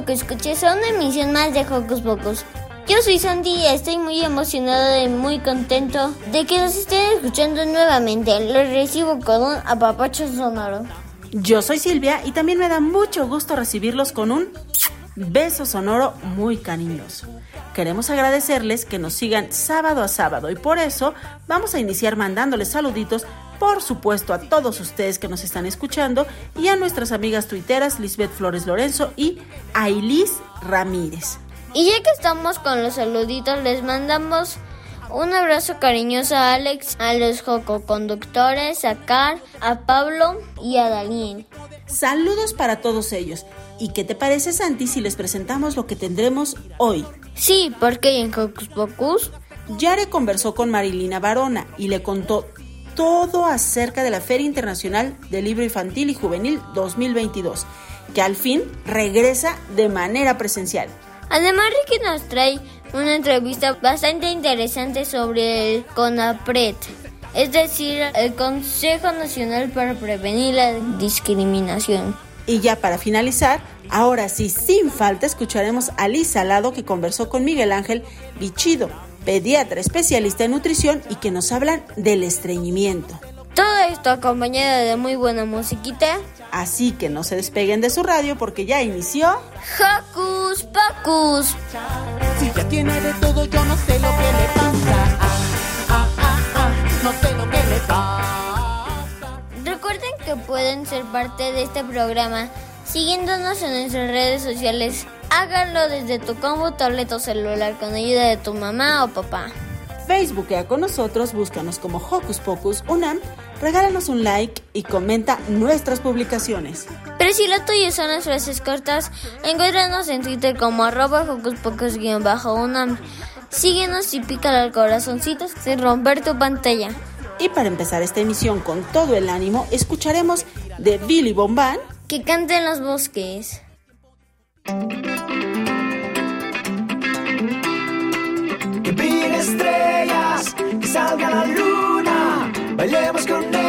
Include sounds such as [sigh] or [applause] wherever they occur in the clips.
Joco Escuches, a una emisión más de Hocus Pocus. Yo soy Sandy y estoy muy emocionado y muy contento de que nos estén escuchando nuevamente. Los recibo con un apapacho sonoro. Yo soy Silvia y también me da mucho gusto recibirlos con un beso sonoro muy cariñoso. Queremos agradecerles que nos sigan sábado a sábado y por eso vamos a iniciar mandándoles saluditos, por supuesto, a todos ustedes que nos están escuchando y a nuestras amigas tuiteras Lisbeth Flores Lorenzo y Ailis Ramírez. Y ya que estamos con los saluditos, les mandamos un abrazo cariñoso a Alex, a los Joco conductores, a Car, a Pablo y a Dalien. Saludos para todos ellos. ¿Y qué te parece, Santi, si les presentamos lo que tendremos hoy? Sí, porque en Hocus Pocus Yare conversó con Marilina Barona y le contó todo acerca de la Feria Internacional del Libro Infantil y Juvenil 2022, que al fin regresa de manera presencial. Además, Ricky nos trae una entrevista bastante interesante sobre el CONAPRED, es decir, el Consejo Nacional para Prevenir la Discriminación. Y ya para finalizar, ahora sí, sin falta, escucharemos a Liz Salado que conversó con Miguel Ángel Bichido, pediatra especialista en nutrición y que nos hablan del estreñimiento. Todo esto acompañado de muy buena musiquita. Así que no se despeguen de su radio porque ya inició. Hocus Pocus. Si ya tiene de todo, yo no sé lo que le pasa. Ah, ah, ah, ah, no sé lo que le pasa. Recuerden que pueden ser parte de este programa siguiéndonos en nuestras redes sociales. Háganlo desde tu combo, tablet o celular con ayuda de tu mamá o papá. Facebookea con nosotros, búscanos como Hocus Pocus Unam, regálanos un like y comenta nuestras publicaciones. Pero si lo tuyo son las frases cortas, encuéntranos en Twitter como arroba Hocus Pocus-unam. Síguenos y pícale al corazoncito sin romper tu pantalla. Y para empezar esta emisión con todo el ánimo, escucharemos de Billy Bombán Que canten los bosques. Que brillen estrellas, que salga la luna, bailemos con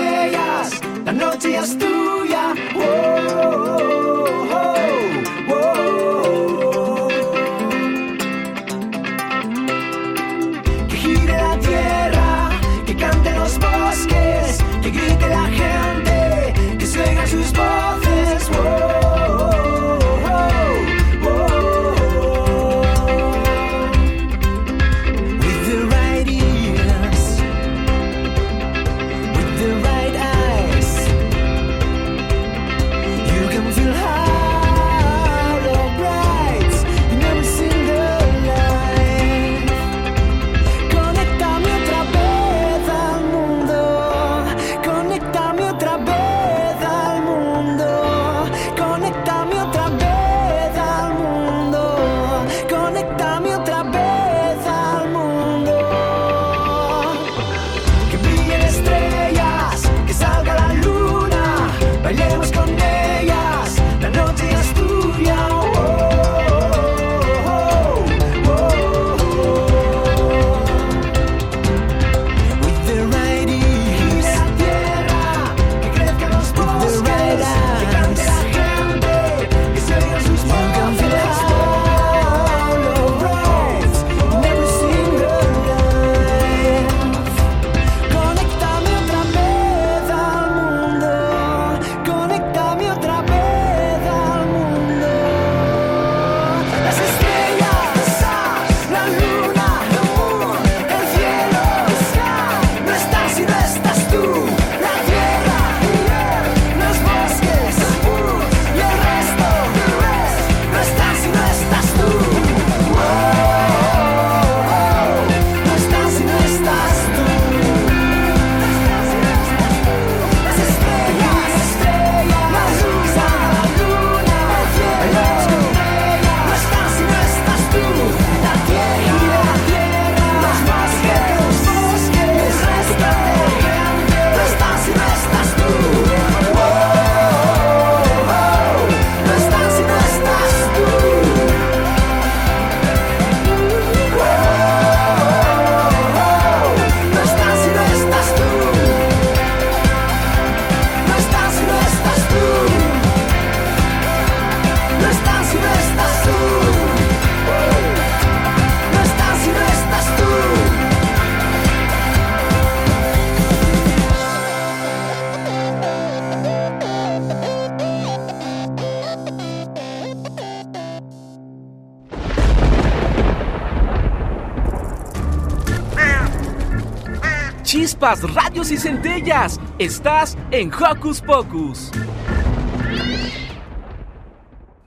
Estás en Hocus Pocus.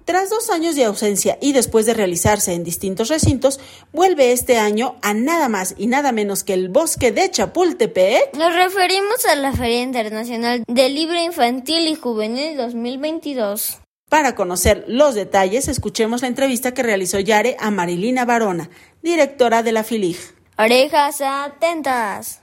Tras dos años de ausencia y después de realizarse en distintos recintos, vuelve este año a nada más y nada menos que el bosque de Chapultepec. Nos referimos a la Feria Internacional del Libro Infantil y Juvenil 2022. Para conocer los detalles, escuchemos la entrevista que realizó Yare a Marilina Barona, directora de la FILIG. Orejas atentas.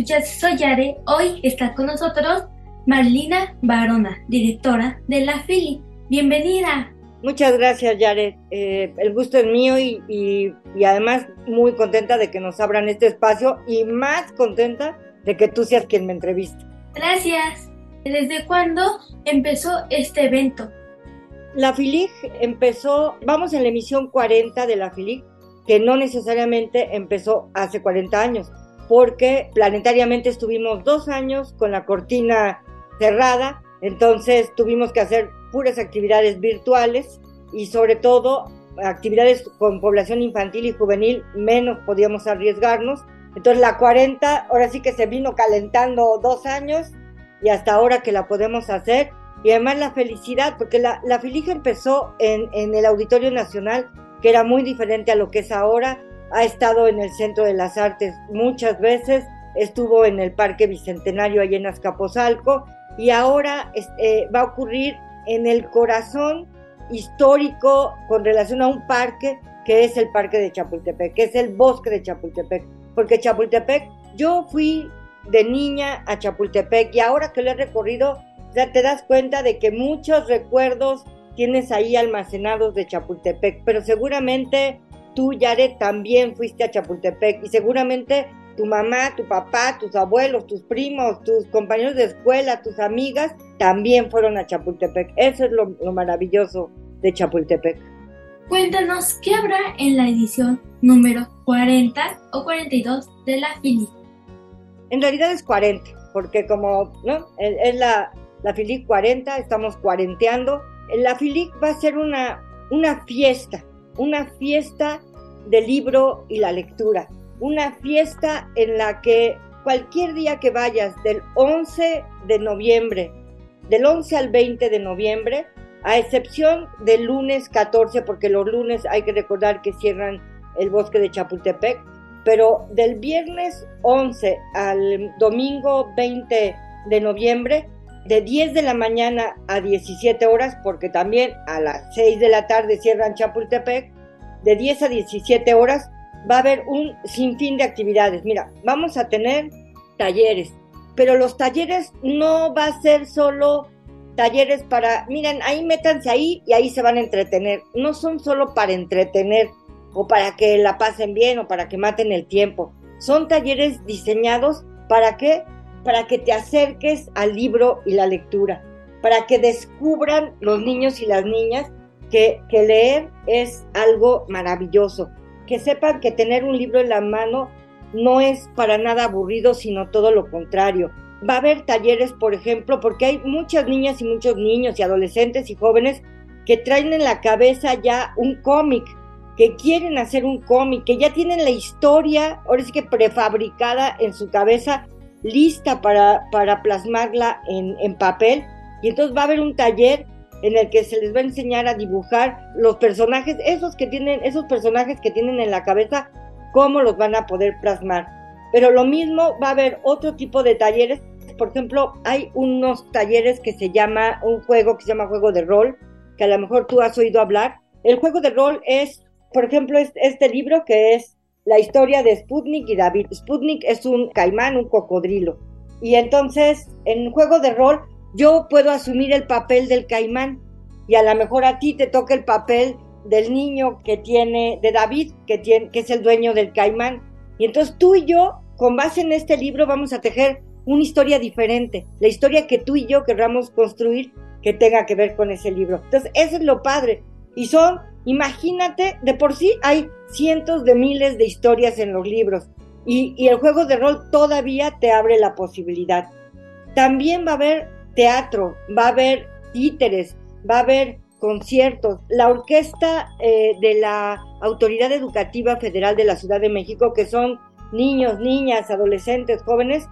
Hola, Jogo Escuchas, soy Yare. Hoy está con nosotros Marlina Barona, directora de la FILI. Bienvenida. Muchas gracias, Yaret. Eh, el gusto es mío y, y, y, además muy contenta de que nos abran este espacio y más contenta de que tú seas quien me entreviste. Gracias. ¿Desde cuándo empezó este evento? La FILIG empezó, vamos en la emisión 40 de la FILIG, que no necesariamente empezó hace 40 años, porque planetariamente estuvimos dos años con la cortina cerrada, entonces tuvimos que hacer puras actividades virtuales y sobre todo actividades con población infantil y juvenil, menos podíamos arriesgarnos. Entonces la 40 ahora sí que se vino calentando dos años y hasta ahora que la podemos hacer. Y además la felicidad, porque la, la Filija empezó en, en el Auditorio Nacional, que era muy diferente a lo que es ahora. Ha estado en el Centro de las Artes muchas veces, estuvo en el Parque Bicentenario allá en Azcapotzalco y ahora eh, va a ocurrir en el corazón histórico con relación a un parque que es el parque de Chapultepec, que es el bosque de Chapultepec, porque Chapultepec, yo fui de niña a Chapultepec y ahora que lo he recorrido, ya te das cuenta de que muchos recuerdos tienes ahí almacenados de Chapultepec, pero seguramente tú, Yare, también fuiste a Chapultepec y seguramente tu mamá, tu papá, tus abuelos, tus primos, tus compañeros de escuela, tus amigas, también fueron a Chapultepec. Eso es lo, lo maravilloso de Chapultepec. Cuéntanos qué habrá en la edición número 40 o 42 de la FILI. En realidad es 40, porque como ¿no? es la, la FILIC 40, estamos cuarenteando. La FILIC va a ser una, una fiesta, una fiesta del libro y la lectura una fiesta en la que cualquier día que vayas del 11 de noviembre, del 11 al 20 de noviembre, a excepción del lunes 14, porque los lunes hay que recordar que cierran el bosque de Chapultepec, pero del viernes 11 al domingo 20 de noviembre, de 10 de la mañana a 17 horas, porque también a las 6 de la tarde cierran Chapultepec, de 10 a 17 horas va a haber un sinfín de actividades. Mira, vamos a tener talleres, pero los talleres no va a ser solo talleres para, miren, ahí métanse ahí y ahí se van a entretener. No son solo para entretener o para que la pasen bien o para que maten el tiempo. Son talleres diseñados para qué? Para que te acerques al libro y la lectura, para que descubran los niños y las niñas que, que leer es algo maravilloso, que sepan que tener un libro en la mano no es para nada aburrido, sino todo lo contrario. Va a haber talleres, por ejemplo, porque hay muchas niñas y muchos niños y adolescentes y jóvenes que traen en la cabeza ya un cómic, que quieren hacer un cómic, que ya tienen la historia, ahora sí que prefabricada en su cabeza, lista para, para plasmarla en, en papel. Y entonces va a haber un taller en el que se les va a enseñar a dibujar los personajes, esos que tienen, esos personajes que tienen en la cabeza, cómo los van a poder plasmar. Pero lo mismo va a haber otro tipo de talleres. Por ejemplo, hay unos talleres que se llama, un juego que se llama juego de rol, que a lo mejor tú has oído hablar. El juego de rol es, por ejemplo, este libro que es la historia de Sputnik y David. Sputnik es un caimán, un cocodrilo. Y entonces, en juego de rol, yo puedo asumir el papel del caimán y a lo mejor a ti te toca el papel del niño que tiene, de David, que, tiene, que es el dueño del caimán. Y entonces tú y yo con base en este libro vamos a tejer una historia diferente, la historia que tú y yo querramos construir que tenga que ver con ese libro. Entonces, eso es lo padre. Y son, imagínate, de por sí hay cientos de miles de historias en los libros y, el juego de rol todavía te abre la posibilidad. También va a haber teatro, va a haber títeres, va a haber conciertos. La orquesta eh, de la Autoridad Educativa Federal de la Ciudad de México, que son niños, niñas, adolescentes, jóvenes,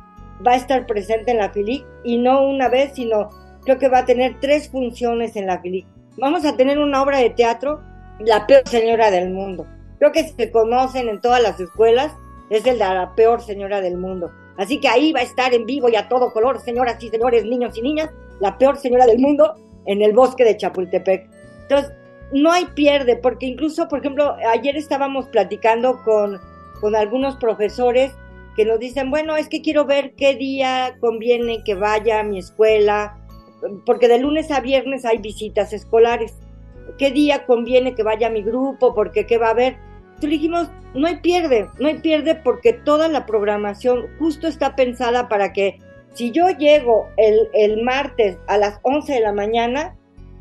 va a estar presente en la FILIC y no una vez, sino creo que va a tener tres funciones en la FILIC. Vamos a tener una obra de teatro, La peor señora del mundo. Creo que se conocen en todas las escuelas, es el de la peor señora del mundo. Así que ahí va a estar en vivo y a todo color, señoras y señores, niños y niñas, la peor señora del mundo en el bosque de Chapultepec. Entonces, no hay pierde, porque incluso, por ejemplo, ayer estábamos platicando con, con algunos profesores que nos dicen, bueno, es que quiero ver qué día conviene que vaya a mi escuela, porque de lunes a viernes hay visitas escolares. ¿Qué día conviene que vaya mi grupo? Porque qué va a haber. Entonces dijimos, no hay pierde, no hay pierde porque toda la programación justo está pensada para que si yo llego el, el martes a las 11 de la mañana,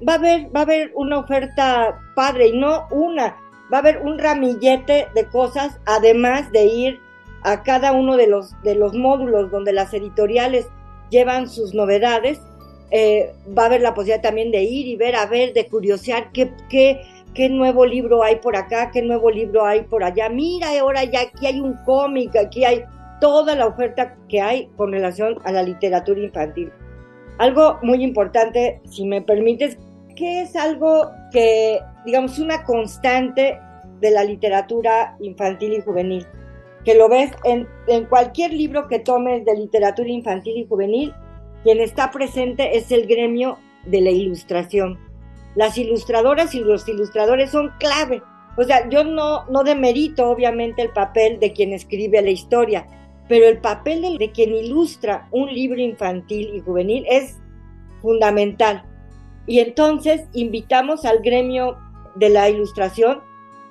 va a haber, va a una oferta padre y no una, va a haber un ramillete de cosas, además de ir a cada uno de los, de los módulos donde las editoriales llevan sus novedades, eh, va a haber la posibilidad también de ir y ver, a ver, de curiosear qué, qué, qué nuevo libro hay por acá, qué nuevo libro hay por allá. Mira, ahora ya aquí hay un cómic, aquí hay toda la oferta que hay con relación a la literatura infantil. Algo muy importante, si me permites, que es algo que, digamos, una constante de la literatura infantil y juvenil, que lo ves en, en cualquier libro que tomes de literatura infantil y juvenil, quien está presente es el gremio de la ilustración. Las ilustradoras y los ilustradores son clave. O sea, yo no, no demerito obviamente el papel de quien escribe la historia, pero el papel de, de quien ilustra un libro infantil y juvenil es fundamental. Y entonces invitamos al gremio de la ilustración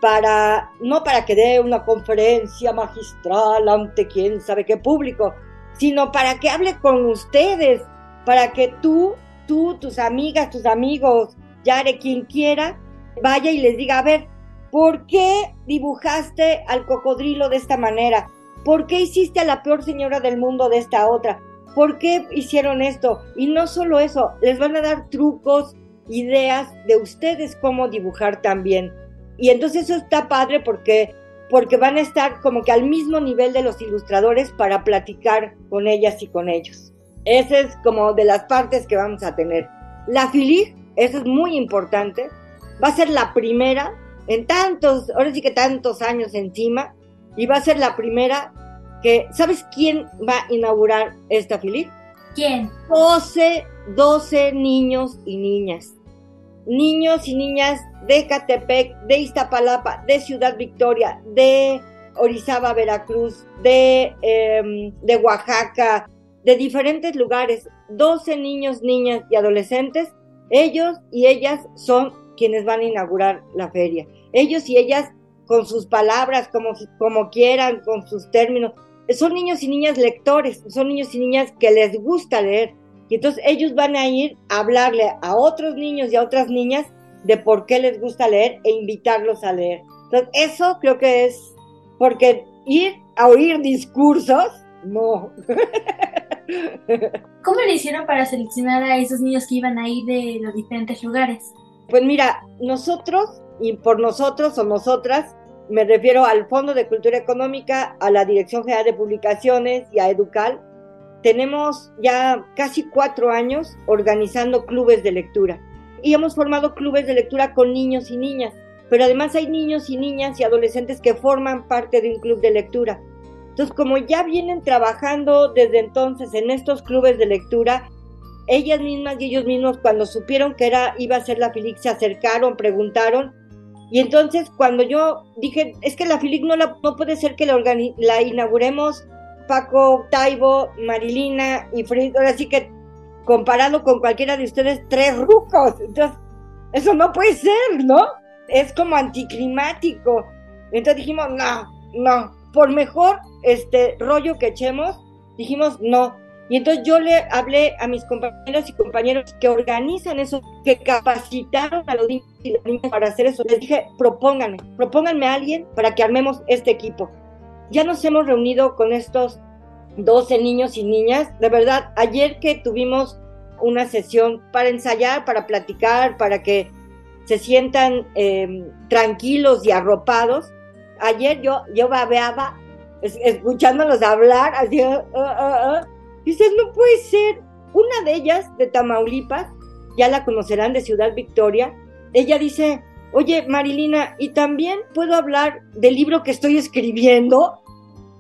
para, no para que dé una conferencia magistral ante quién sabe qué público, sino para que hable con ustedes, para que tú, tú, tus amigas, tus amigos, Yare, quien quiera, vaya y les diga, a ver, ¿por qué dibujaste al cocodrilo de esta manera? ¿Por qué hiciste a la peor señora del mundo de esta otra? ¿Por qué hicieron esto? Y no solo eso, les van a dar trucos, ideas de ustedes cómo dibujar también. Y entonces eso está padre porque porque van a estar como que al mismo nivel de los ilustradores para platicar con ellas y con ellos. Esa es como de las partes que vamos a tener. La FILIG, eso es muy importante, va a ser la primera en tantos, ahora sí que tantos años encima, y va a ser la primera que, ¿sabes quién va a inaugurar esta FILIG? ¿Quién? 12, 12 niños y niñas. Niños y niñas de Catepec, de Iztapalapa, de Ciudad Victoria, de Orizaba, Veracruz, de, eh, de Oaxaca, de diferentes lugares, 12 niños, niñas y adolescentes, ellos y ellas son quienes van a inaugurar la feria. Ellos y ellas con sus palabras, como, como quieran, con sus términos. Son niños y niñas lectores, son niños y niñas que les gusta leer. Y entonces ellos van a ir a hablarle a otros niños y a otras niñas de por qué les gusta leer e invitarlos a leer. Entonces, eso creo que es porque ir a oír discursos, no. [laughs] ¿Cómo le hicieron para seleccionar a esos niños que iban a ir de los diferentes lugares? Pues mira, nosotros, y por nosotros o nosotras, me refiero al Fondo de Cultura Económica, a la Dirección General de Publicaciones y a Educal, tenemos ya casi cuatro años organizando clubes de lectura. Y hemos formado clubes de lectura con niños y niñas, pero además hay niños y niñas y adolescentes que forman parte de un club de lectura. Entonces, como ya vienen trabajando desde entonces en estos clubes de lectura, ellas mismas y ellos mismos cuando supieron que era iba a ser la FILIC se acercaron, preguntaron. Y entonces cuando yo dije, es que la FILIC no, la, no puede ser que la, la inauguremos Paco, Taibo, Marilina y Fred, ahora sí que comparado con cualquiera de ustedes, tres rucos. Entonces, eso no puede ser, ¿no? Es como anticlimático. Entonces dijimos, no, no, por mejor este rollo que echemos, dijimos no. Y entonces yo le hablé a mis compañeras y compañeros que organizan eso, que capacitaron a los niños y las niñas para hacer eso. Les dije, propónganme, propónganme a alguien para que armemos este equipo. Ya nos hemos reunido con estos 12 niños y niñas. De verdad, ayer que tuvimos una sesión para ensayar, para platicar, para que se sientan eh, tranquilos y arropados. Ayer yo, yo babeaba escuchándolos hablar, así, uh, uh, uh. dices, no puede ser. Una de ellas, de Tamaulipas, ya la conocerán de Ciudad Victoria, ella dice, oye, Marilina, ¿y también puedo hablar del libro que estoy escribiendo?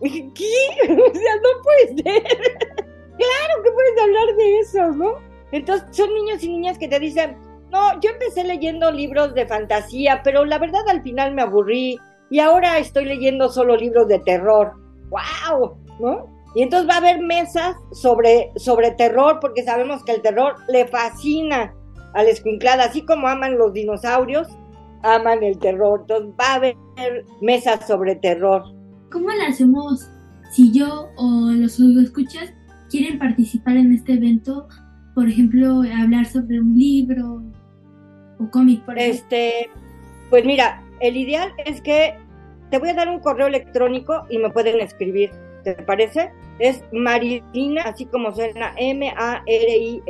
¿qué? [laughs] O sea, no puede ser. [laughs] claro que puedes hablar de eso, ¿no? Entonces, son niños y niñas que te dicen, no, yo empecé leyendo libros de fantasía, pero la verdad al final me aburrí y ahora estoy leyendo solo libros de terror. ¡Wow! ¿No? Y entonces va a haber mesas sobre, sobre terror, porque sabemos que el terror le fascina a la escuinclada, así como aman los dinosaurios, aman el terror. Entonces va a haber mesas sobre terror. ¿Cómo le hacemos si yo o los escuchas quieren participar en este evento? Por ejemplo, hablar sobre un libro o cómic, por ejemplo. Este, pues mira, el ideal es que te voy a dar un correo electrónico y me pueden escribir, ¿te parece? Es marilina, así como suena, M-A-R-I-L-I-N-A,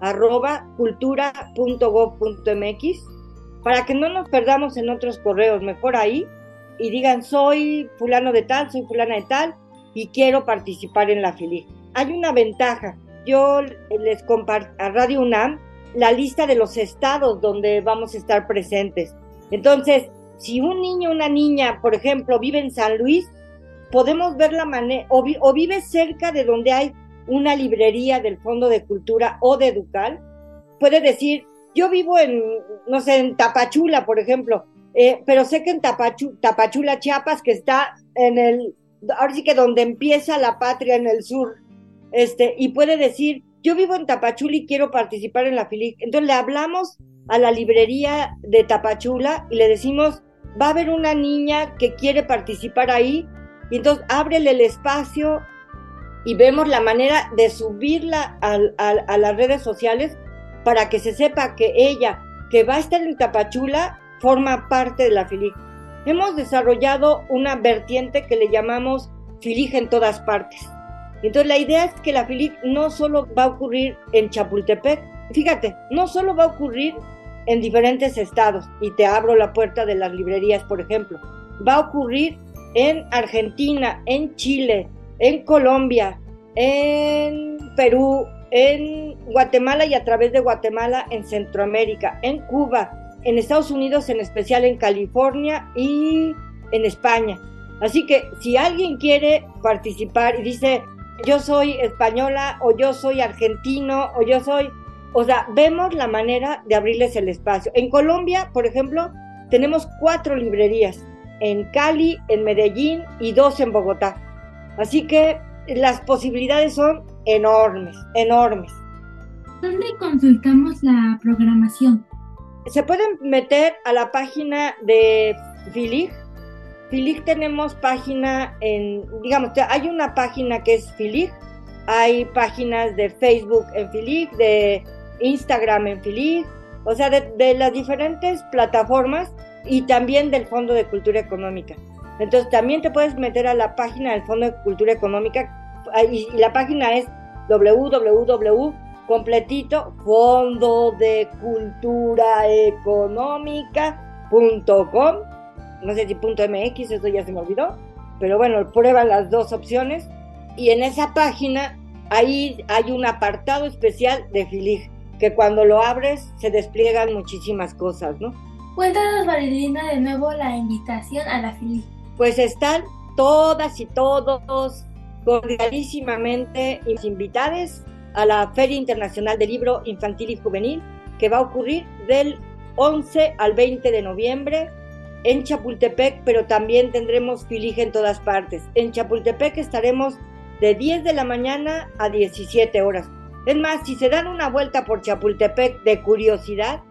arroba cultura.gov.mx, para que no nos perdamos en otros correos, mejor ahí, y digan, soy fulano de tal, soy fulana de tal, y quiero participar en la FILIG. Hay una ventaja, yo les comparto a Radio UNAM la lista de los estados donde vamos a estar presentes entonces, si un niño o una niña, por ejemplo, vive en San Luis, podemos ver la manera, o, vive cerca de donde hay una librería del Fondo de Cultura o de Educal, puede decir, yo vivo en, no sé, en Tapachula, por ejemplo, eh, pero sé que en Tapachula, Chiapas, que está en el, ahora sí que donde empieza la patria en el sur, este, y puede decir, yo vivo en Tapachula y quiero participar en la FILIC. Entonces le hablamos a la librería de Tapachula y le decimos, va a haber una niña que quiere participar ahí, y entonces ábrele el espacio y vemos la manera de subirla a, las redes sociales para que se sepa que ella, que va a estar en Tapachula, forma parte de la FILIC. Hemos desarrollado una vertiente que le llamamos FILIC en todas partes. Entonces la idea es que la FILIC no solo va a ocurrir en Chapultepec, fíjate, no solo va a ocurrir en diferentes estados y te abro la puerta de las librerías, por ejemplo. Va a ocurrir en Argentina, en Chile, en Colombia, en Perú, en Guatemala y a través de Guatemala en Centroamérica, en Cuba, en Estados Unidos, en especial en California y en España. Así que si alguien quiere participar y dice, yo soy española o yo soy argentino o yo soy o sea, vemos la manera de abrirles el espacio. En Colombia, por ejemplo, tenemos cuatro librerías, en Cali, en Medellín y dos en Bogotá. Así que las posibilidades son enormes, enormes. ¿Dónde consultamos la programación? Se pueden meter a la página de Filig. Filig tenemos página en, digamos, hay una página que es Filig, hay páginas de Facebook en Filig, de Instagram en Filig, o sea, de, las diferentes plataformas y también del Fondo de Cultura Económica. Entonces también te puedes meter a la página del Fondo de Cultura Económica y, la página es www completito fondo de cultura económica.com no sé si punto mx eso ya se me olvidó pero bueno prueba las dos opciones y en esa página ahí hay un apartado especial de Filig que cuando lo abres se despliegan muchísimas cosas, ¿no? Cuéntanos, Marilina, de nuevo la invitación a la FILI. Pues están todas y todos cordialísimamente invitados a la Feria Internacional del Libro Infantil y Juvenil, que va a ocurrir del 11 al 20 de noviembre en Chapultepec, pero también tendremos filige en todas partes. En Chapultepec estaremos de 10 de la mañana a 17 horas. Es más, si se dan una vuelta por Chapultepec de curiosidad,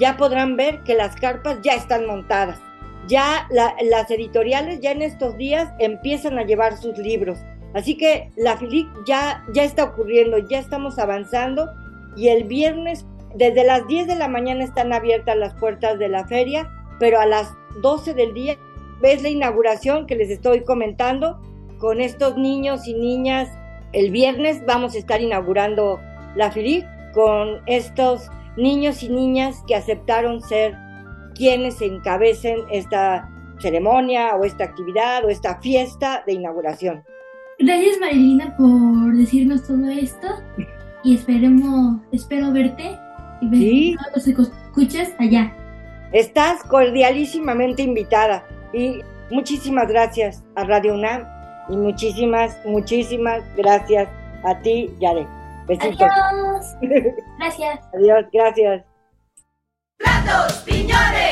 ya podrán ver que las carpas ya están montadas. ya las editoriales ya en estos días empiezan a llevar sus libros. Así que la FILIC ya, ya está ocurriendo, ya estamos avanzando y el viernes desde las 10 de la mañana están abiertas las puertas de la feria, pero a las 12 del día ves la inauguración que les estoy comentando con estos niños y niñas. El viernes vamos a estar inaugurando la FILIC con estos niños y niñas que aceptaron ser quienes encabecen esta ceremonia o esta actividad o esta fiesta de inauguración. Gracias Marilina por decirnos todo esto y esperemos, espero verte y ver ¿Sí? todos los escuchas allá. Estás cordialísimamente invitada y muchísimas gracias a Radio UNAM y muchísimas, muchísimas gracias a ti, Yare. Besitos. Adiós. [laughs] Gracias. Adiós, gracias. Platos, piñones,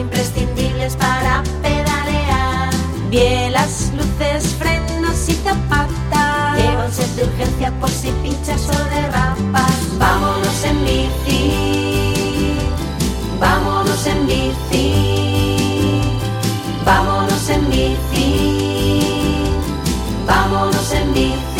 imprescindibles para pedalear. Bielas, luces, frenos y zapatas llevan set de urgencia por si pinchas o derrapas. Vámonos en bici, vámonos en bici, vámonos en bici, vámonos en bici.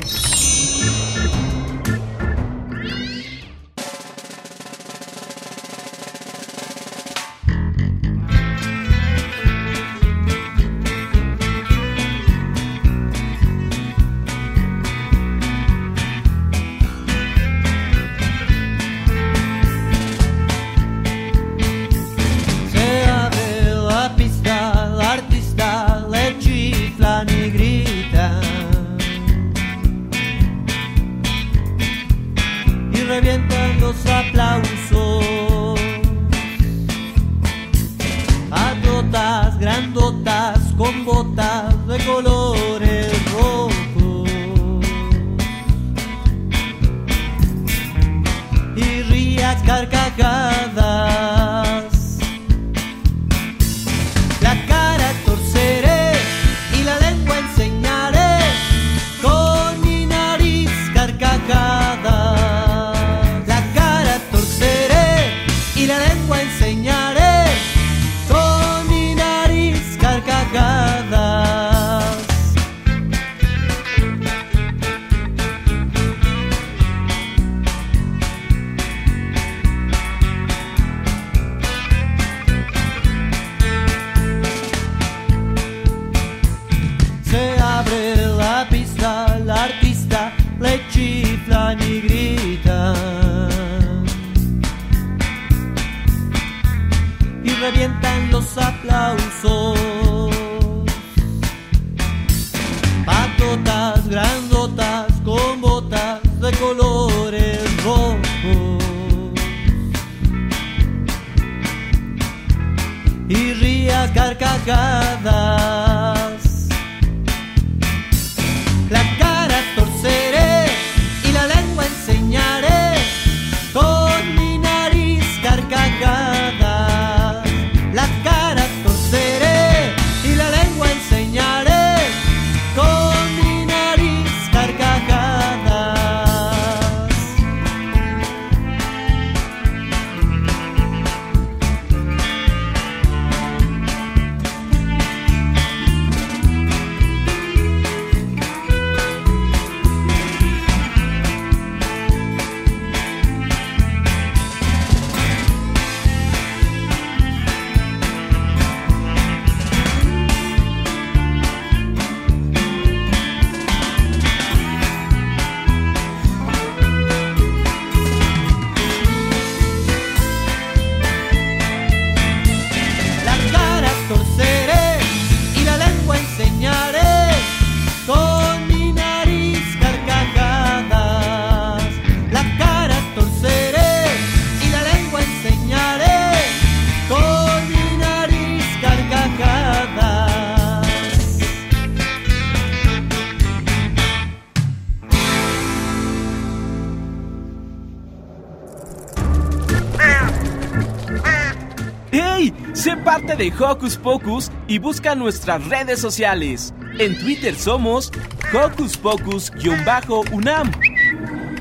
Parte de Hocus Pocus y busca nuestras redes sociales. En Twitter somos Hocus Pocus-UNAM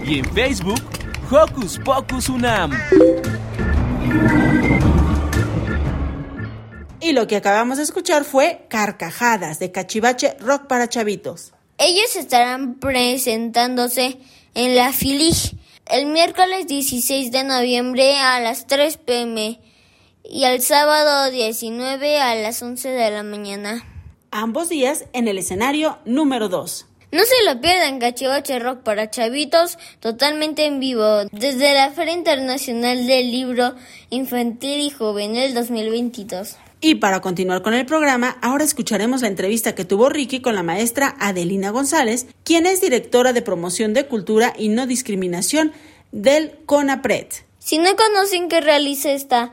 y en Facebook Hocus Pocus UNAM. Y lo que acabamos de escuchar fue Carcajadas de Cachivache Rock para Chavitos. Ellos estarán presentándose en la FILIG el miércoles 16 de noviembre a las 3 pm y el sábado 19 a las 11 de la mañana. Ambos días en el escenario número 2. No se lo pierdan, Cachivache Rock para Chavitos, totalmente en vivo, desde la Feria Internacional del Libro Infantil y Juvenil 2022. Y para continuar con el programa, ahora escucharemos la entrevista que tuvo Ricky con la maestra Adelina González, quien es directora de promoción de cultura y no discriminación del CONAPRED. Si no conocen qué realiza esta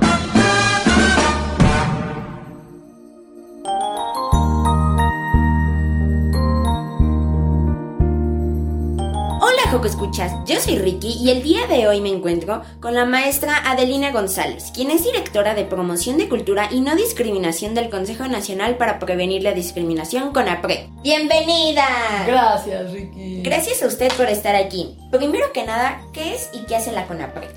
Joco Escuchas, yo soy Ricky y el día de hoy me encuentro con la maestra Adelina González, quien es directora de promoción de cultura y no discriminación del Consejo Nacional para Prevenir la Discriminación CONAPRED. ¡Bienvenida! Gracias, Ricky. Gracias a usted por estar aquí. Primero que nada, ¿qué es y qué hace la CONAPRED?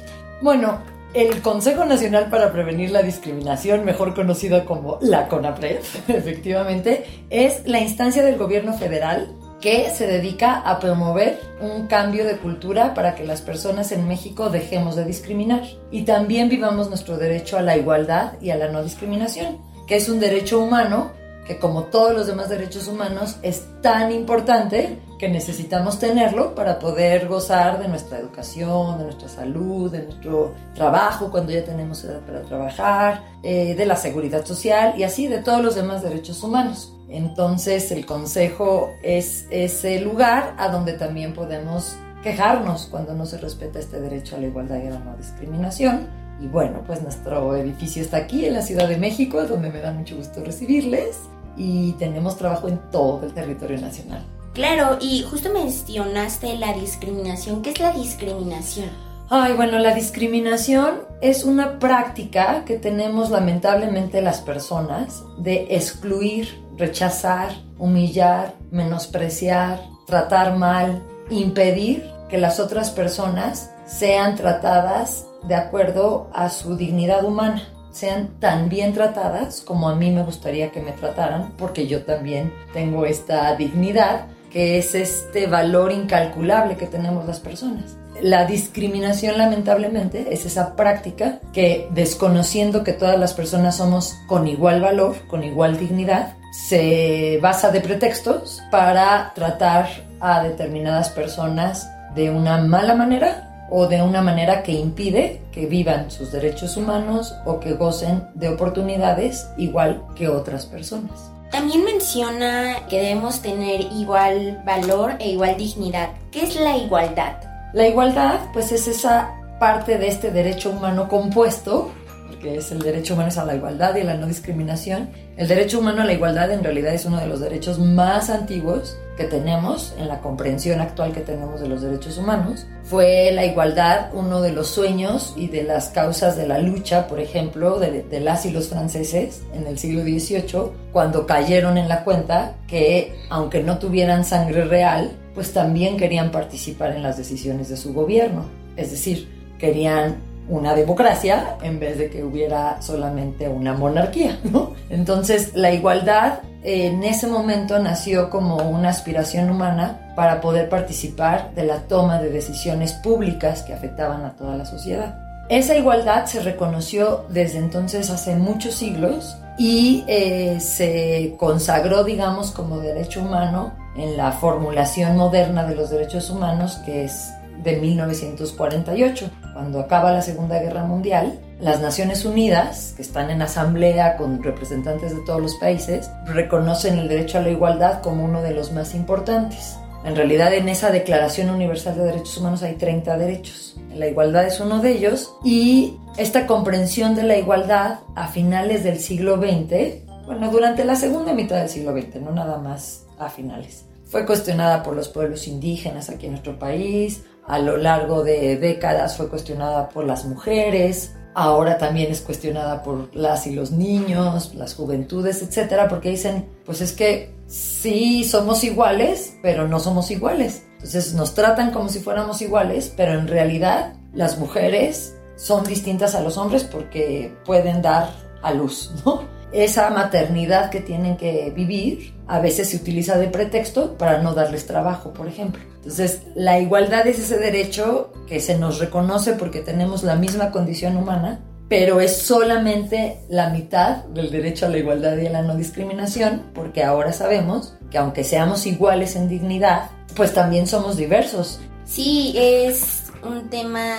Bueno, el Consejo Nacional para Prevenir la Discriminación, mejor conocido como la CONAPRED, [laughs] efectivamente, es la instancia del gobierno federal que se dedica a promover un cambio de cultura para que las personas en México dejemos de discriminar y también vivamos nuestro derecho a la igualdad y a la no discriminación, que es un derecho humano que como todos los demás derechos humanos es tan importante que necesitamos tenerlo para poder gozar de nuestra educación, de nuestra salud, de nuestro trabajo cuando ya tenemos edad para trabajar, eh, de la seguridad social y así de todos los demás derechos humanos. Entonces el consejo es ese lugar a donde también podemos quejarnos cuando no se respeta este derecho a la igualdad y a la no discriminación. Y bueno, pues nuestro edificio está aquí en la Ciudad de México, donde me da mucho gusto recibirles y tenemos trabajo en todo el territorio nacional. Claro, y justo mencionaste la discriminación. ¿Qué es la discriminación? Ay, bueno, la discriminación es una práctica que tenemos lamentablemente las personas de excluir, rechazar, humillar, menospreciar, tratar mal, impedir que las otras personas sean tratadas de acuerdo a su dignidad humana, sean tan bien tratadas como a mí me gustaría que me trataran, porque yo también tengo esta dignidad que es este valor incalculable que tenemos las personas. La discriminación lamentablemente es esa práctica que desconociendo que todas las personas somos con igual valor, con igual dignidad, se basa de pretextos para tratar a determinadas personas de una mala manera o de una manera que impide que vivan sus derechos humanos o que gocen de oportunidades igual que otras personas. También menciona que debemos tener igual valor e igual dignidad. ¿Qué es la igualdad? La igualdad, pues es esa parte de este derecho humano compuesto, porque es el derecho humano a la igualdad y a la no discriminación. El derecho humano a la igualdad en realidad es uno de los derechos más antiguos que tenemos en la comprensión actual que tenemos de los derechos humanos. Fue la igualdad uno de los sueños y de las causas de la lucha, por ejemplo, de, de las y los franceses en el siglo XVIII, cuando cayeron en la cuenta que aunque no tuvieran sangre real, pues también querían participar en las decisiones de su gobierno. Es decir, querían una democracia en vez de que hubiera solamente una monarquía, ¿no? Entonces, la igualdad en ese momento nació como una aspiración humana para poder participar de la toma de decisiones públicas que afectaban a toda la sociedad. Esa igualdad se reconoció desde entonces hace muchos siglos y eh, se consagró, digamos, como derecho humano en la formulación moderna de los derechos humanos, que es de 1948, cuando acaba la Segunda Guerra Mundial. Las Naciones Unidas, que están en asamblea con representantes de todos los países, reconocen el derecho a la igualdad como uno de los más importantes. En realidad en esa Declaración Universal de Derechos Humanos hay 30 derechos. La igualdad es uno de ellos y esta comprensión de la igualdad a finales del siglo XX, bueno, durante la segunda mitad del siglo XX, no nada más a finales, fue cuestionada por los pueblos indígenas aquí en nuestro país, a lo largo de décadas fue cuestionada por las mujeres, ahora también es cuestionada por las y los niños, las juventudes, etcétera, porque dicen, pues es que sí somos iguales, pero no somos iguales. Entonces nos tratan como si fuéramos iguales, pero en realidad las mujeres son distintas a los hombres porque pueden dar a luz, ¿no? Esa maternidad que tienen que vivir a veces se utiliza de pretexto para no darles trabajo, por ejemplo. Entonces, la igualdad es ese derecho que se nos reconoce porque tenemos la misma condición humana, pero es solamente la mitad del derecho a la igualdad y a la no discriminación, porque ahora sabemos que aunque seamos iguales en dignidad, pues también somos diversos. Sí, es un tema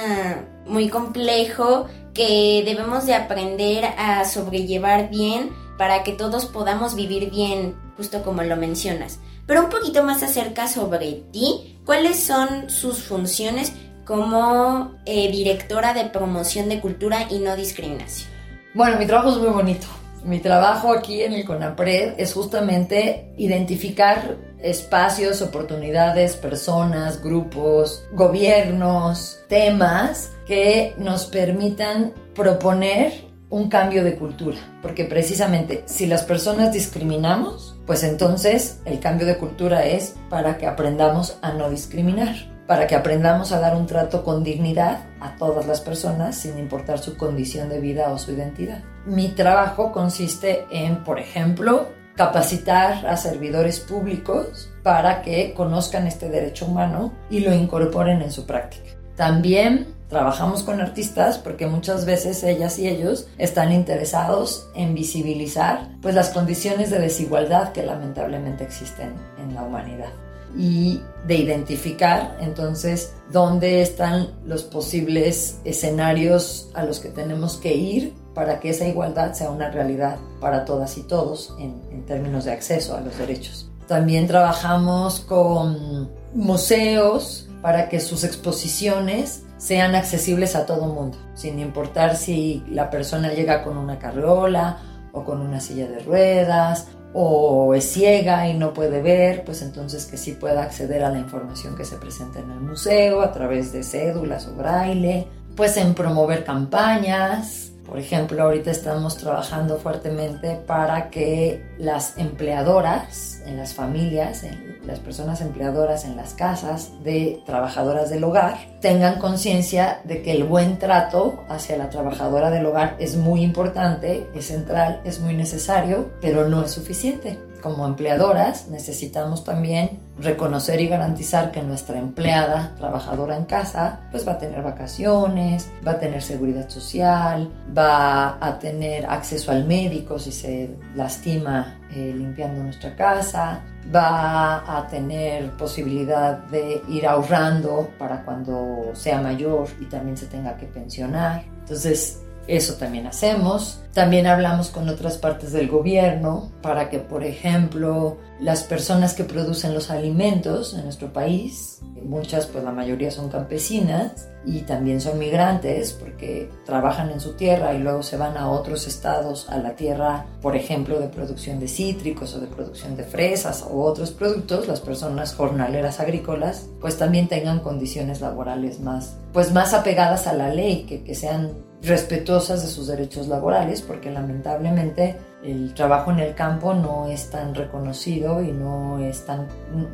muy complejo que debemos de aprender a sobrellevar bien para que todos podamos vivir bien, justo como lo mencionas. Pero un poquito más acerca sobre ti, ¿cuáles son sus funciones como eh, directora de promoción de cultura y no discriminación? Bueno, mi trabajo es muy bonito. Mi trabajo aquí en el CONAPRED es justamente identificar espacios, oportunidades, personas, grupos, gobiernos, temas que nos permitan proponer un cambio de cultura, porque precisamente si las personas discriminamos, pues entonces el cambio de cultura es para que aprendamos a no discriminar, para que aprendamos a dar un trato con dignidad a todas las personas sin importar su condición de vida o su identidad. Mi trabajo consiste en, por ejemplo, capacitar a servidores públicos para que conozcan este derecho humano y lo incorporen en su práctica. También trabajamos con artistas porque muchas veces ellas y ellos están interesados en visibilizar pues las condiciones de desigualdad que lamentablemente existen en la humanidad y de identificar entonces dónde están los posibles escenarios a los que tenemos que ir para que esa igualdad sea una realidad para todas y todos en, términos de acceso a los derechos. También trabajamos con museos para que sus exposiciones sean accesibles a todo mundo, sin importar si la persona llega con una carriola o con una silla de ruedas o es ciega y no puede ver, pues entonces que sí pueda acceder a la información que se presenta en el museo a través de cédulas o braille, pues en promover campañas, por ejemplo, ahorita estamos trabajando fuertemente para que las empleadoras en las familias, en las personas empleadoras en las casas de trabajadoras del hogar, tengan conciencia de que el buen trato hacia la trabajadora del hogar es muy importante, es central, es muy necesario, pero no es suficiente. como empleadoras necesitamos también reconocer y garantizar que nuestra empleada trabajadora en casa pues va a tener vacaciones, va a tener seguridad social, va a tener acceso al médico si se lastima eh, limpiando nuestra casa, va a tener posibilidad de ir ahorrando para cuando sea mayor y también se tenga que pensionar. Entonces, eso también hacemos. También hablamos con otras partes del gobierno para que, por ejemplo, las personas que producen los alimentos en nuestro país, muchas, pues la mayoría son campesinas y también son migrantes porque trabajan en su tierra y luego se van a otros estados, a la tierra, por ejemplo, de producción de cítricos o de producción de fresas o otros productos, las personas jornaleras agrícolas, pues también tengan condiciones laborales más, pues más apegadas a la ley, que, que sean respetuosas de sus derechos laborales, porque lamentablemente el trabajo en el campo no es tan reconocido y no es tan...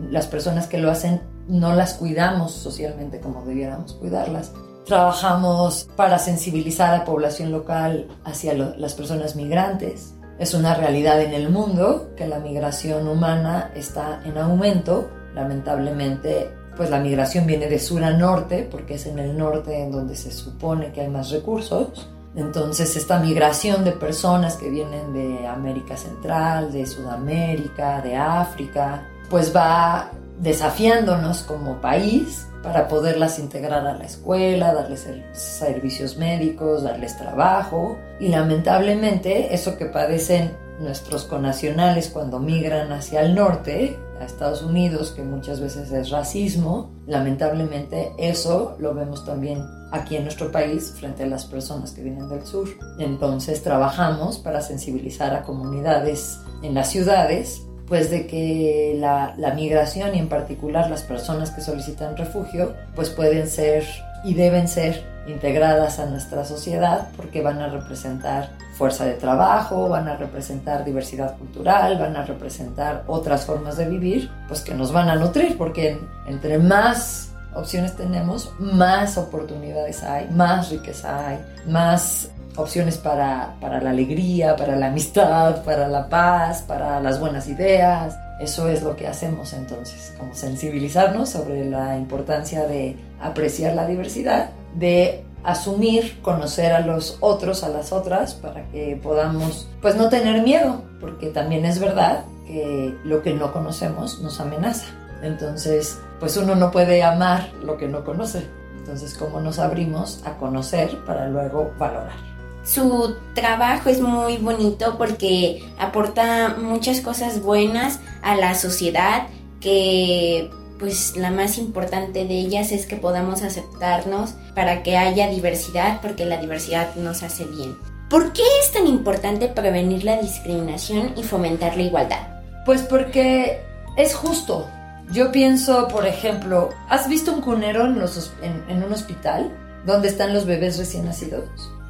Las personas que lo hacen no las cuidamos socialmente como debiéramos cuidarlas. Trabajamos para sensibilizar a la población local hacia las personas migrantes. Es una realidad en el mundo que la migración humana está en aumento. Lamentablemente, pues la migración viene de sur a norte, porque es en el norte en donde se supone que hay más recursos. Entonces, esta migración de personas que vienen de América Central, de Sudamérica, de África, pues va desafiándonos como país para poderlas integrar a la escuela, darles ser- servicios médicos, darles trabajo. Y lamentablemente, eso que padecen nuestros conacionales cuando migran hacia el norte, a Estados Unidos, que muchas veces es racismo, lamentablemente eso lo vemos también aquí en nuestro país frente a las personas que vienen del sur. Entonces trabajamos para sensibilizar a comunidades en las ciudades, pues de que la, la migración y en particular las personas que solicitan refugio, pues pueden ser y deben ser integradas a nuestra sociedad porque van a representar fuerza de trabajo, van a representar diversidad cultural, van a representar otras formas de vivir, pues que nos van a nutrir porque entre más opciones tenemos, más oportunidades hay, más riqueza hay, más opciones para, para la alegría, para la amistad, para la paz, para las buenas ideas. Eso es lo que hacemos entonces, como sensibilizarnos sobre la importancia de apreciar la diversidad, de asumir, conocer a los otros, a las otras, para que podamos, pues no tener miedo, porque también es verdad que lo que no conocemos nos amenaza. Entonces, pues uno no puede amar lo que no conoce. Entonces, ¿cómo nos abrimos a conocer para luego valorar? Su trabajo es muy bonito porque aporta muchas cosas buenas a la sociedad que pues la más importante de ellas es que podamos aceptarnos para que haya diversidad porque la diversidad nos hace bien. ¿Por qué es tan importante prevenir la discriminación y fomentar la igualdad? Pues porque es justo. Yo pienso, por ejemplo, ¿has visto un cunero en, en un hospital donde están los bebés recién nacidos?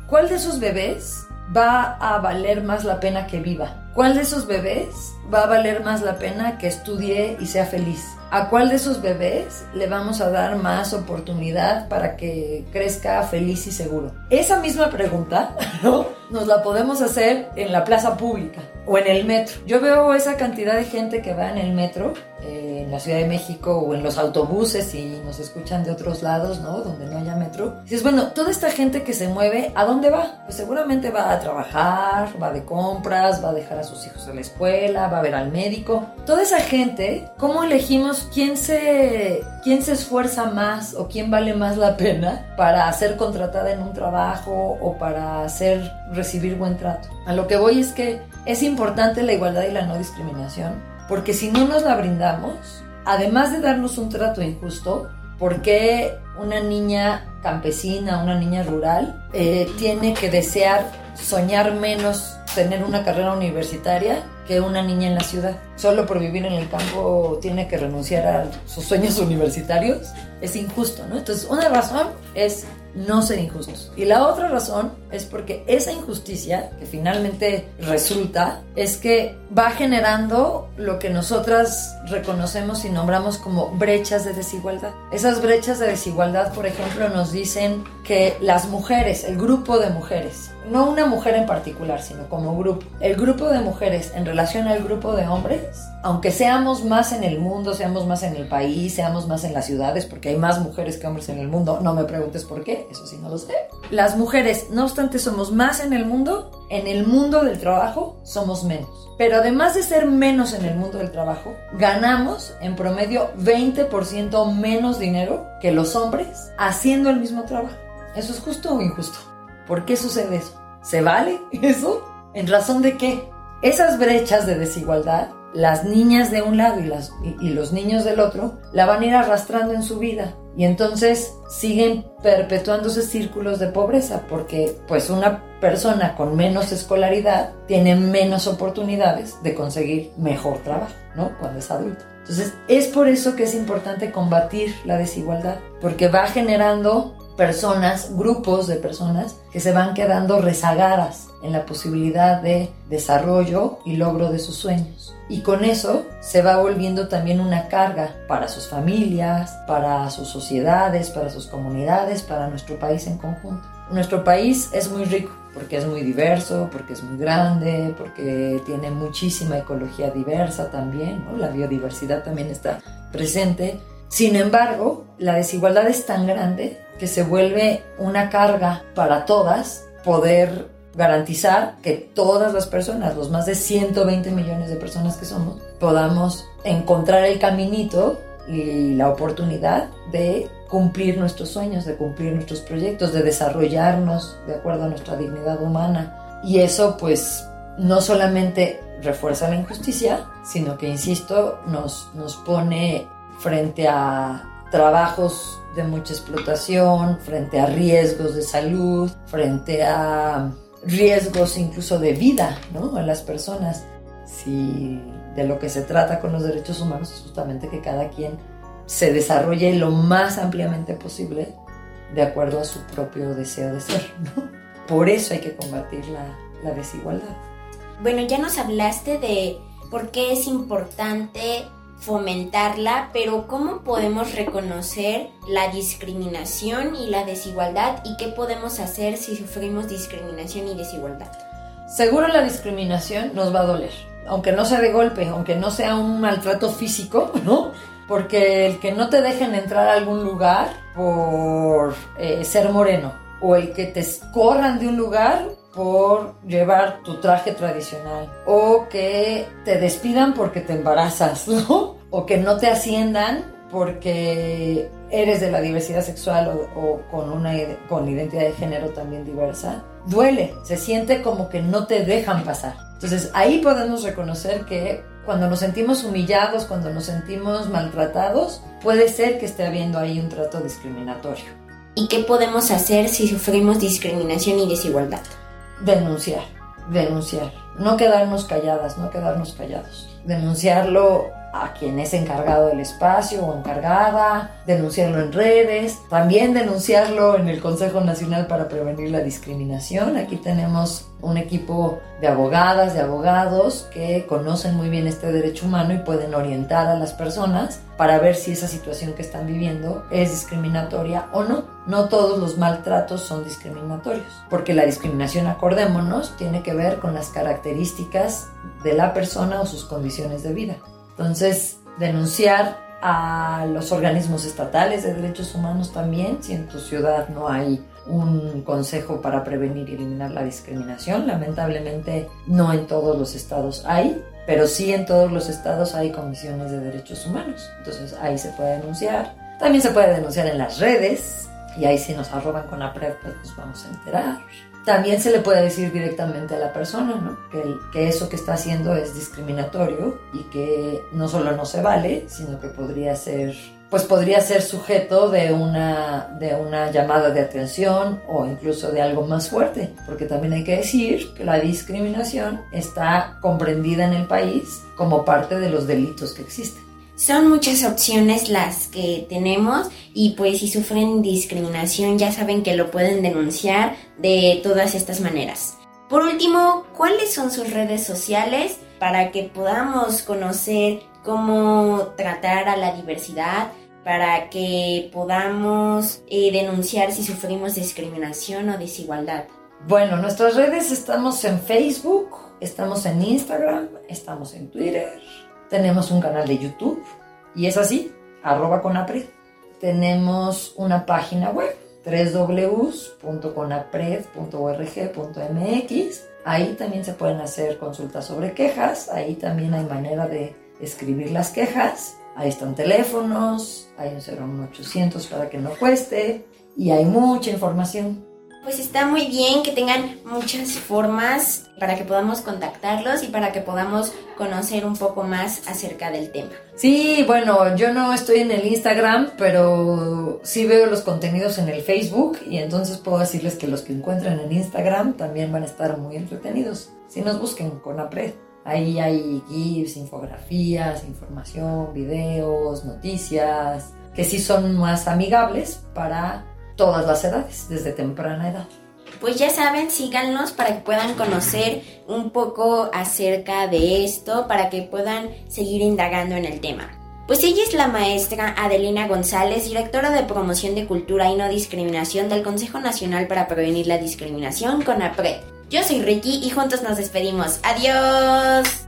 ¿Cuál de esos bebés va a valer más la pena que viva? ¿Cuál de esos bebés va a valer más la pena que estudie y sea feliz? ¿A cuál de esos bebés le vamos a dar más oportunidad para que crezca feliz y seguro? Esa misma pregunta, [laughs] ¿no? Nos la podemos hacer en la plaza pública o en el metro. Yo veo esa cantidad de gente que va en el metro, eh, en la Ciudad de México o en los autobuses y nos escuchan de otros lados, ¿no? Donde no haya metro. Dices, bueno, toda esta gente que se mueve, ¿a dónde va? Pues seguramente va a trabajar, va de compras, va a dejar a sus hijos a la escuela, va a ver al médico. Toda esa gente, ¿cómo elegimos quién se, quién se esfuerza más o quién vale más la pena para ser contratada en un trabajo o para hacer, recibir buen trato? A lo que voy es que es importante la igualdad y la no discriminación, porque si no nos la brindamos, además de darnos un trato injusto, ¿por qué una niña campesina, una niña rural, eh, tiene que desear soñar menos tener una carrera universitaria que una niña en la ciudad? Solo por vivir en el campo tiene que renunciar a sus sueños [laughs] universitarios. Es injusto. Entonces, una razón es no ser injustos. Y la otra razón es porque esa injusticia que finalmente resulta es que va generando lo que nosotras reconocemos y nombramos como brechas de desigualdad. Esas brechas de desigualdad, por ejemplo, nos dicen que las mujeres, el grupo de mujeres, no una mujer en particular, sino como grupo, el grupo de mujeres en relación al grupo de hombres, aunque seamos más en el mundo, seamos más en el país, seamos más en las ciudades, porque hay más mujeres que hombres en el mundo, no me preguntes por qué, eso sí no lo sé. Las mujeres, no obstante, somos más en el mundo, en el mundo del trabajo somos menos. Pero además de ser menos en el mundo del trabajo, ganamos en promedio 20% menos dinero que los hombres haciendo el mismo trabajo. ¿Eso es justo o injusto? ¿Por qué sucede eso? ¿Se vale eso? ¿En razón de qué? Esas brechas de desigualdad, las niñas de un lado y, las, y, los niños del otro, la van a ir arrastrando en su vida. Y entonces siguen perpetuándose círculos de pobreza porque pues una persona con menos escolaridad tiene menos oportunidades de conseguir mejor trabajo, ¿no? Cuando es adulto. Entonces es por eso que es importante combatir la desigualdad porque va generando personas, grupos de personas que se van quedando rezagadas en la posibilidad de desarrollo y logro de sus sueños. Y con eso se va volviendo también una carga para sus familias, para sus sociedades, para sus comunidades, para nuestro país en conjunto. Nuestro país es muy rico porque es muy diverso, porque es muy grande, porque tiene muchísima ecología diversa también, ¿no? la biodiversidad también está presente. Sin embargo, la desigualdad es tan grande que se vuelve una carga para todas poder garantizar que todas las personas, los más de 120 millones de personas que somos, podamos encontrar el caminito y la oportunidad de cumplir nuestros sueños, de cumplir nuestros proyectos, de desarrollarnos de acuerdo a nuestra dignidad humana. Y eso pues no solamente refuerza la injusticia, sino que, insisto, nos, nos pone frente a trabajos de mucha explotación, frente a riesgos de salud, frente a riesgos incluso de vida ¿no? a las personas. Si de lo que se trata con los derechos humanos es justamente que cada quien se desarrolle lo más ampliamente posible de acuerdo a su propio deseo de ser. ¿no? Por eso hay que combatir la, la desigualdad. Bueno, ya nos hablaste de por qué es importante fomentarla, pero ¿cómo podemos reconocer la discriminación y la desigualdad y qué podemos hacer si sufrimos discriminación y desigualdad? Seguro la discriminación nos va a doler, aunque no sea de golpe, aunque no sea un maltrato físico, [laughs] ¿no? Porque el que no te dejen entrar a algún lugar por eh, ser moreno, o el que te corran de un lugar por llevar tu traje tradicional o que te despidan porque te embarazas, [laughs] ¿no? O que no te asciendan porque eres de la diversidad sexual o, o, con una con identidad de género también diversa, duele, se siente como que no te dejan pasar. Entonces ahí podemos reconocer que cuando nos sentimos humillados, cuando nos sentimos maltratados, puede ser que esté habiendo ahí un trato discriminatorio. ¿Y qué podemos hacer si sufrimos discriminación y desigualdad? Denunciar, denunciar, no quedarnos calladas, no quedarnos callados, denunciarlo a quien es encargado del espacio o encargada, denunciarlo en redes, también denunciarlo en el Consejo Nacional para Prevenir la Discriminación. Aquí tenemos un equipo de abogadas, de abogados que conocen muy bien este derecho humano y pueden orientar a las personas para ver si esa situación que están viviendo es discriminatoria o no. No todos los maltratos son discriminatorios, porque la discriminación, acordémonos, tiene que ver con las características de la persona o sus condiciones de vida. Entonces, denunciar a los organismos estatales de derechos humanos también, si en tu ciudad no hay un consejo para prevenir y eliminar la discriminación. Lamentablemente no en todos los estados hay, pero sí en todos los estados hay comisiones de derechos humanos. Entonces ahí se puede denunciar. También se puede denunciar en las redes y ahí si nos arroban con la PREP pues nos vamos a enterar. También se le puede decir directamente a la persona ¿no? que, eso que está haciendo es discriminatorio y que no solo no se vale, sino que podría ser pues podría ser sujeto de una, de una llamada de atención o incluso de algo más fuerte, porque también hay que decir que la discriminación está comprendida en el país como parte de los delitos que existen. Son muchas opciones las que tenemos y pues si sufren discriminación ya saben que lo pueden denunciar de todas estas maneras. Por último, ¿cuáles son sus redes sociales para que podamos conocer cómo tratar a la diversidad, para que podamos eh, denunciar si sufrimos discriminación o desigualdad? Bueno, nuestras redes estamos en Facebook, estamos en Instagram, estamos en Twitter, tenemos un canal de YouTube y es así, arroba conapred. Tenemos una página web, www.conapred.org.mx. Ahí también se pueden hacer consultas sobre quejas, ahí también hay manera de escribir las quejas. Ahí están teléfonos, hay un 01800 para que no cueste y hay mucha información. Pues está muy bien que tengan muchas formas para que podamos contactarlos y para que podamos conocer un poco más acerca del tema. Sí, bueno, yo no estoy en el Instagram, pero sí veo los contenidos en el Facebook y entonces puedo decirles que los que encuentran en Instagram también van a estar muy entretenidos. Si nos busquen con APRED. Ahí hay GIFs, infografías, información, videos, noticias, que sí son más amigables para todas las edades, desde temprana edad. Pues ya saben, síganos para que puedan conocer un poco acerca de esto, para que puedan seguir indagando en el tema. Pues ella es la maestra Adelina González, directora de Promoción de Cultura y No Discriminación del Consejo Nacional para Prevenir la Discriminación, CONAPRED. Yo soy Ricky y juntos nos despedimos. ¡Adiós!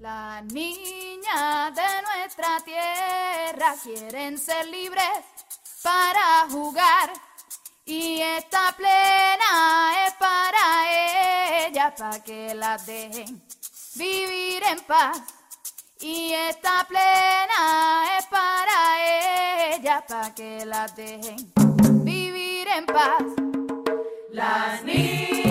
Las niñas de nuestra tierra quieren ser libres para jugar y esta plena es para ellas para que las dejen vivir en paz y esta plena es para ellas para que las dejen vivir en paz. Las niñas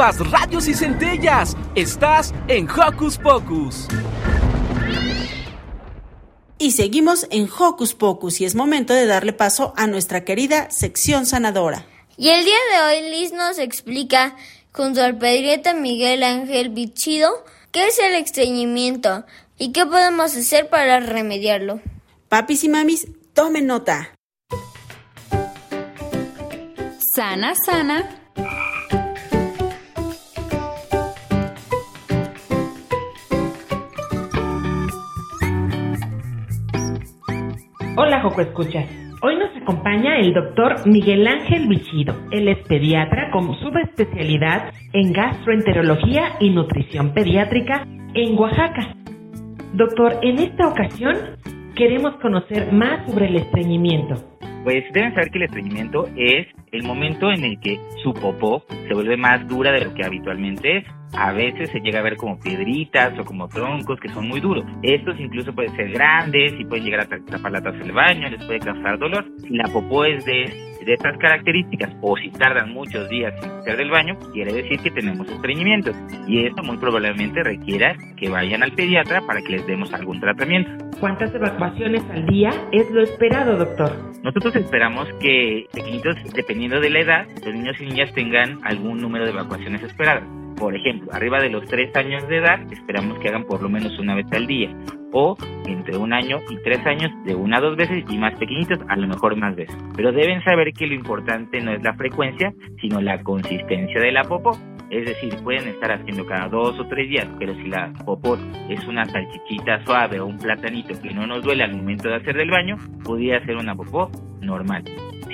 Chispas, radios y centellas. Estás en Hocus Pocus. Y seguimos en Hocus Pocus y es momento de darle paso a nuestra querida sección sanadora. Y el día de hoy Liz nos explica, junto al pediatra Miguel Ángel Bichido, qué es el estreñimiento y qué podemos hacer para remediarlo. Papis y mamis, tomen nota. Sana, sana. Hola, Joco Escuchas. Hoy nos acompaña el doctor Miguel Ángel Bichido. Él es pediatra con subespecialidad en gastroenterología y nutrición pediátrica en Oaxaca. Doctor, en esta ocasión queremos conocer más sobre el estreñimiento. Pues deben saber que el estreñimiento es el momento en el que su popó se vuelve más dura de lo que habitualmente es. A veces se llega a ver como piedritas o como troncos que son muy duros. Estos incluso pueden ser grandes y pueden llegar a tapar la taza del baño, les puede causar dolor. Si la popó es de, de estas características o si tardan muchos días sin hacer del baño, quiere decir que tenemos estreñimiento. Y esto muy probablemente requiera que vayan al pediatra para que les demos algún tratamiento. ¿Cuántas evacuaciones al día es lo esperado, doctor? Nosotros esperamos que pequeñitos, dependiendo de la edad, los niños y niñas tengan algún número de evacuaciones esperadas. Por ejemplo, arriba de los 3 años de edad, esperamos que hagan por lo menos una vez al día. O entre un año y tres años, de una a dos veces, y más pequeñitos, a lo mejor más veces. Pero deben saber que lo importante no es la frecuencia, sino la consistencia de la popó. Es decir, pueden estar haciendo cada dos o tres días, pero si la popó es una salchichita suave o un platanito que no nos duele al momento de hacer del baño, podría ser una popó normal.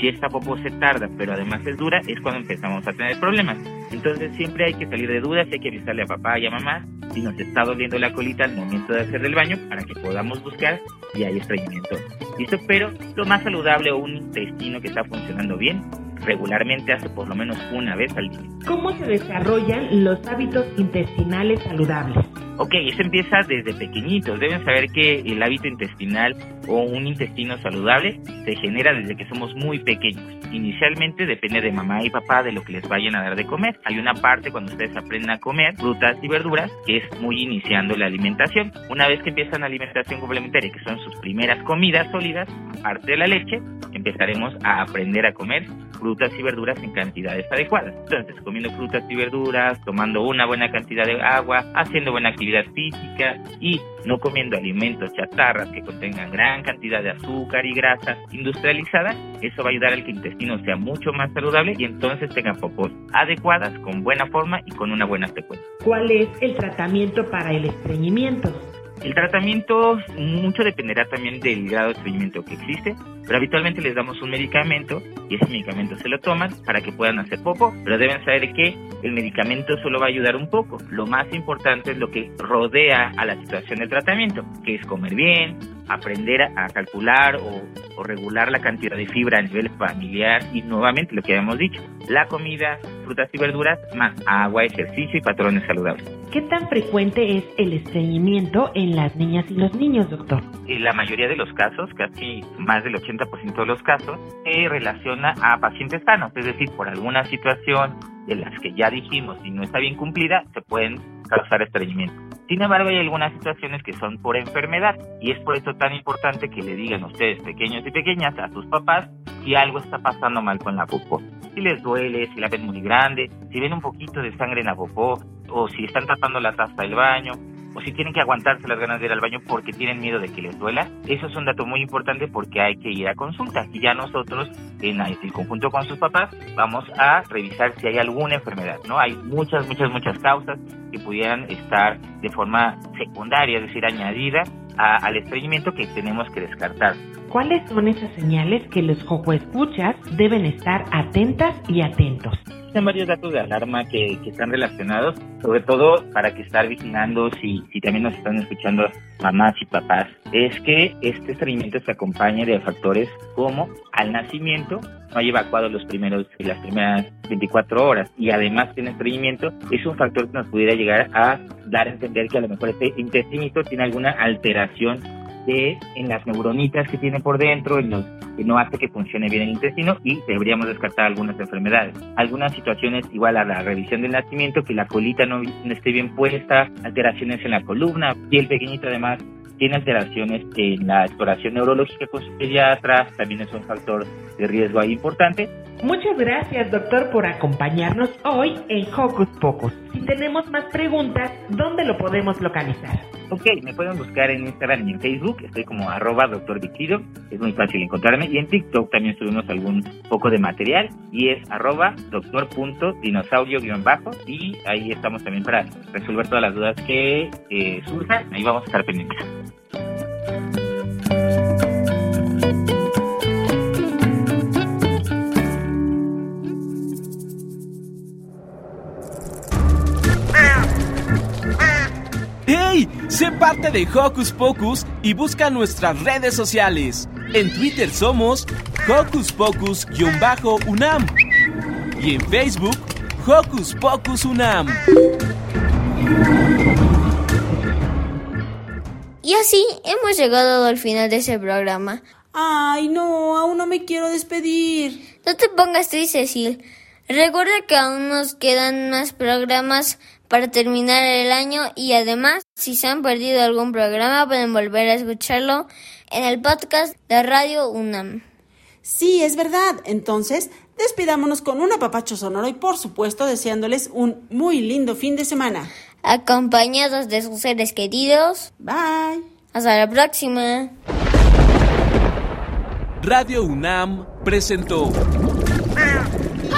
Si esta popó se tarda, pero además es dura, es cuando empezamos a tener problemas. Entonces siempre hay que salir de dudas, hay que avisarle a papá y a mamá si nos está doliendo la colita al momento de hacer del baño para que podamos buscar si hay estreñimiento. ¿Listo? Pero lo más saludable o un intestino que está funcionando bien, regularmente hace por lo menos una vez al día. ¿Cómo se desarrollan los hábitos intestinales saludables? Ok, eso empieza desde pequeñitos. Deben saber que el hábito intestinal o un intestino saludable se genera desde que somos muy pequeños. Inicialmente depende de mamá y papá de lo que les vayan a dar de comer. Hay una parte cuando ustedes aprenden a comer frutas y verduras que es muy iniciando la alimentación. Una vez que empiezan la alimentación complementaria, que son sus primeras comidas sólidas, aparte de la leche, empezaremos a aprender a comer frutas y verduras en cantidades adecuadas. Entonces, comiendo frutas y verduras, tomando una buena cantidad de agua, haciendo buena actividad física y no comiendo alimentos chatarras que contengan gran cantidad de azúcar y grasa industrializada, eso va a ayudar al que el intestino sea mucho más saludable y entonces tenga popos adecuadas, con buena forma y con una buena secuencia. ¿Cuál es el tratamiento para el estreñimiento? El tratamiento mucho dependerá también del grado de estreñimiento que existe, pero habitualmente les damos un medicamento y ese medicamento se lo toman para que puedan hacer popo, pero deben saber que el medicamento solo va a ayudar un poco. Lo más importante es lo que rodea a la situación del tratamiento, que es comer bien, aprender a calcular o, o regular la cantidad de fibra a nivel familiar y nuevamente lo que habíamos dicho, la comida, frutas y verduras, más agua, ejercicio y patrones saludables. ¿Qué tan frecuente es el estreñimiento en las niñas y los niños, doctor? En la mayoría de los casos, casi más del 80% de los casos, se relaciona a pacientes sanos, es decir, por alguna situación de las que ya dijimos y no está bien cumplida, se pueden causar estreñimiento. Sin embargo, hay algunas situaciones que son por enfermedad y es por eso tan importante que le digan ustedes, pequeños y pequeñas, a sus papás si algo está pasando mal con la popó. Si les duele, si la ven muy grande, si ven un poquito de sangre en la popó o si están tapando la taza del baño o si tienen que aguantarse las ganas de ir al baño porque tienen miedo de que les duela, eso es un dato muy importante porque hay que ir a consulta. Y ya nosotros, en conjunto con sus papás, vamos a revisar si hay alguna enfermedad, ¿no? Hay muchas, muchas, muchas causas que pudieran estar de forma secundaria, es decir, añadida al estreñimiento que tenemos que descartar. ¿Cuáles son esas señales que los escuchas deben estar atentas y atentos? Existen varios datos de alarma que, que están relacionados, sobre todo para que estar vigilando si, si también nos están escuchando mamás y papás, es que este estreñimiento se acompaña de factores como al nacimiento, no hay evacuado los primeros, las primeras 24 horas y además tiene estreñimiento, es un factor que nos pudiera llegar a dar a entender que a lo mejor este intestinito tiene alguna alteración de, en las neuronitas que tiene por dentro, en los que no hace que funcione bien el intestino y deberíamos descartar algunas enfermedades. Algunas situaciones igual a la revisión del nacimiento, que la colita no, esté bien puesta, alteraciones en la columna y el pequeñito además tiene alteraciones en la exploración neurológica con su pediatra, también es un factor de riesgo ahí importante. Muchas gracias, doctor, por acompañarnos hoy en Hocus Pocus. Si tenemos más preguntas, ¿dónde lo podemos localizar? Ok, me pueden buscar en Instagram y en Facebook, estoy como arroba doctor es muy fácil encontrarme, y en TikTok también subimos algún poco de material, y es arroba doctor.dinosaurio-bajo, y ahí estamos también para resolver todas las dudas que eh, surjan, ahí vamos a estar pendientes. ¡Hey! Sé parte de Hocus Pocus y busca nuestras redes sociales. En Twitter somos Hocus Pocus-UNAM y en Facebook Hocus Pocus Unam. Y así hemos llegado al final de ese programa. Ay, no, aún no me quiero despedir. No te pongas triste, Cecil. Recuerda que aún nos quedan más programas para terminar el año y además, si se han perdido algún programa, pueden volver a escucharlo en el podcast de Radio UNAM. Sí, es verdad. Entonces, despidámonos con un apapacho sonoro y por supuesto deseándoles un muy lindo fin de semana. Acompañados de sus seres queridos. Bye. Hasta la próxima. Radio UNAM presentó